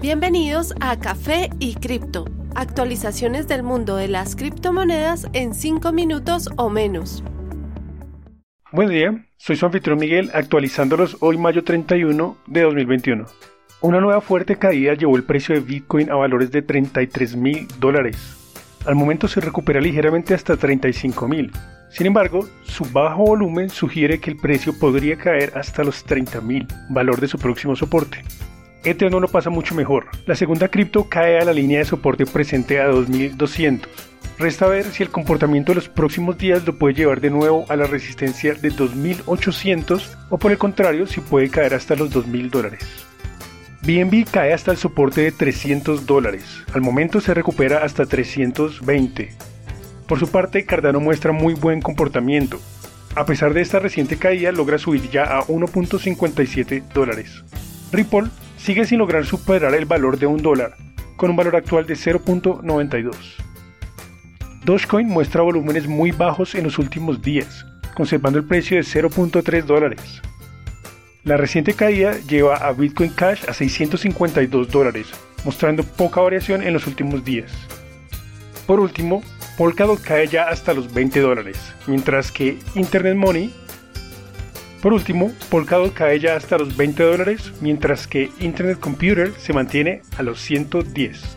Bienvenidos a Café y Cripto, actualizaciones del mundo de las criptomonedas en 5 minutos o menos. Buen día, soy su anfitrión Miguel, actualizándolos hoy mayo 31 de 2021. Una nueva fuerte caída llevó el precio de Bitcoin a valores de 33 mil dólares. Al momento se recupera ligeramente hasta 35 mil. Sin embargo, su bajo volumen sugiere que el precio podría caer hasta los 30 mil, valor de su próximo soporte. Ether no lo pasa mucho mejor. La segunda cripto cae a la línea de soporte presente a 2200. Resta ver si el comportamiento de los próximos días lo puede llevar de nuevo a la resistencia de 2800 o por el contrario si puede caer hasta los 2000 dólares. BNB cae hasta el soporte de 300 dólares. Al momento se recupera hasta 320. Por su parte, Cardano muestra muy buen comportamiento. A pesar de esta reciente caída, logra subir ya a 1.57 dólares. Ripple sigue sin lograr superar el valor de un dólar, con un valor actual de 0.92. Dogecoin muestra volúmenes muy bajos en los últimos días, conservando el precio de 0.3 dólares. La reciente caída lleva a Bitcoin Cash a 652 dólares, mostrando poca variación en los últimos días. Por último, Polkadot cae ya hasta los 20 dólares, mientras que Internet Money por último, Polkadot cae ya hasta los 20 dólares, mientras que Internet Computer se mantiene a los 110.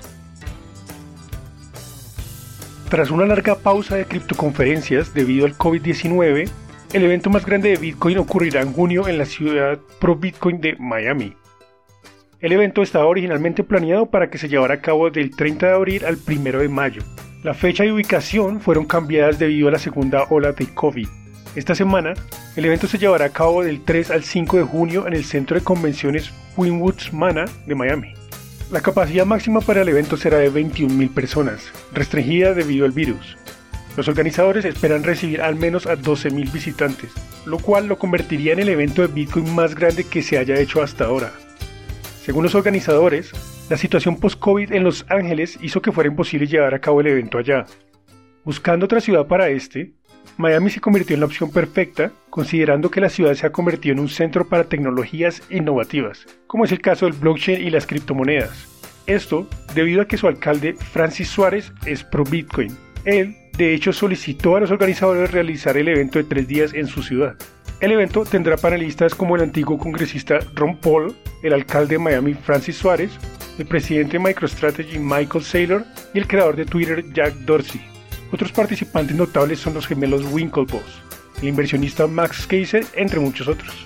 Tras una larga pausa de criptoconferencias debido al COVID-19, el evento más grande de Bitcoin ocurrirá en junio en la ciudad pro Bitcoin de Miami. El evento estaba originalmente planeado para que se llevara a cabo del 30 de abril al 1 de mayo. La fecha y ubicación fueron cambiadas debido a la segunda ola de COVID. Esta semana, el evento se llevará a cabo del 3 al 5 de junio en el Centro de Convenciones Winwoods Mana de Miami. La capacidad máxima para el evento será de 21.000 personas, restringida debido al virus. Los organizadores esperan recibir al menos a 12.000 visitantes, lo cual lo convertiría en el evento de Bitcoin más grande que se haya hecho hasta ahora. Según los organizadores, la situación post-COVID en Los Ángeles hizo que fuera imposible llevar a cabo el evento allá. Buscando otra ciudad para este, Miami se convirtió en la opción perfecta, considerando que la ciudad se ha convertido en un centro para tecnologías innovativas, como es el caso del blockchain y las criptomonedas. Esto debido a que su alcalde Francis Suárez es pro Bitcoin. Él, de hecho, solicitó a los organizadores realizar el evento de tres días en su ciudad. El evento tendrá panelistas como el antiguo congresista Ron Paul, el alcalde de Miami Francis Suárez, el presidente de MicroStrategy Michael Saylor y el creador de Twitter Jack Dorsey. Otros participantes notables son los gemelos Winklevoss, el inversionista Max Keiser, entre muchos otros.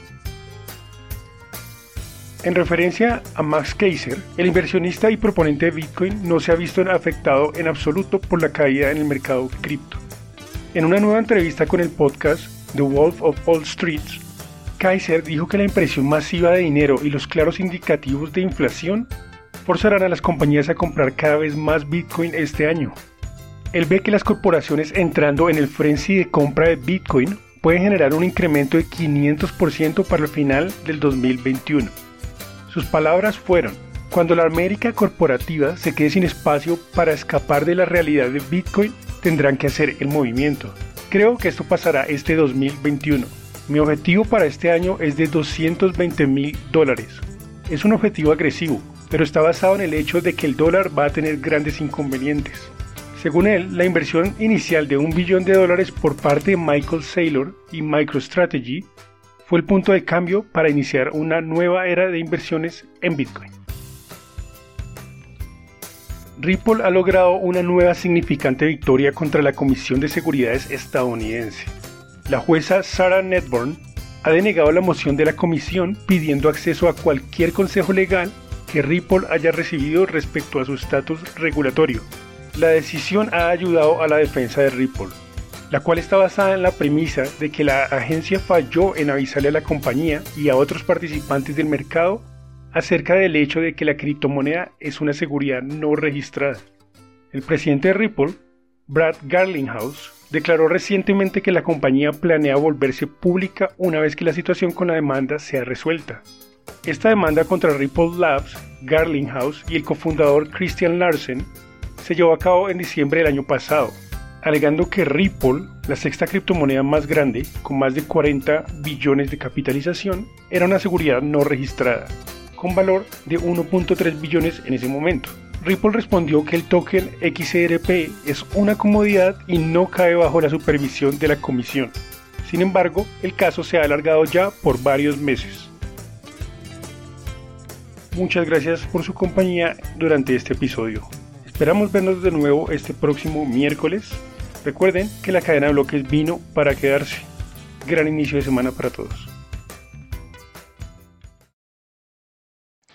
En referencia a Max Keiser, el inversionista y proponente de Bitcoin no se ha visto afectado en absoluto por la caída en el mercado cripto. En una nueva entrevista con el podcast The Wolf of All Streets, Kaiser dijo que la impresión masiva de dinero y los claros indicativos de inflación forzarán a las compañías a comprar cada vez más Bitcoin este año. Él ve que las corporaciones entrando en el frenzy de compra de Bitcoin pueden generar un incremento de 500% para el final del 2021. Sus palabras fueron, cuando la América corporativa se quede sin espacio para escapar de la realidad de Bitcoin, tendrán que hacer el movimiento. Creo que esto pasará este 2021. Mi objetivo para este año es de 220 mil dólares. Es un objetivo agresivo, pero está basado en el hecho de que el dólar va a tener grandes inconvenientes. Según él, la inversión inicial de un billón de dólares por parte de Michael Saylor y MicroStrategy fue el punto de cambio para iniciar una nueva era de inversiones en Bitcoin. Ripple ha logrado una nueva significante victoria contra la Comisión de Seguridades estadounidense. La jueza Sarah Netborn ha denegado la moción de la comisión pidiendo acceso a cualquier consejo legal que Ripple haya recibido respecto a su estatus regulatorio la decisión ha ayudado a la defensa de Ripple, la cual está basada en la premisa de que la agencia falló en avisarle a la compañía y a otros participantes del mercado acerca del hecho de que la criptomoneda es una seguridad no registrada. El presidente de Ripple, Brad Garlinghouse, declaró recientemente que la compañía planea volverse pública una vez que la situación con la demanda sea resuelta. Esta demanda contra Ripple Labs, Garlinghouse y el cofundador Christian Larsen se llevó a cabo en diciembre del año pasado, alegando que Ripple, la sexta criptomoneda más grande, con más de 40 billones de capitalización, era una seguridad no registrada. con valor de 1.3 billones en ese momento. Ripple respondió que el token XRP es una comodidad y no cae bajo la supervisión de la comisión. Sin embargo, el caso se ha alargado ya por varios meses. Muchas gracias por su compañía durante este episodio. Esperamos vernos de nuevo este próximo miércoles. Recuerden que la cadena de bloques vino para quedarse. Gran inicio de semana para todos.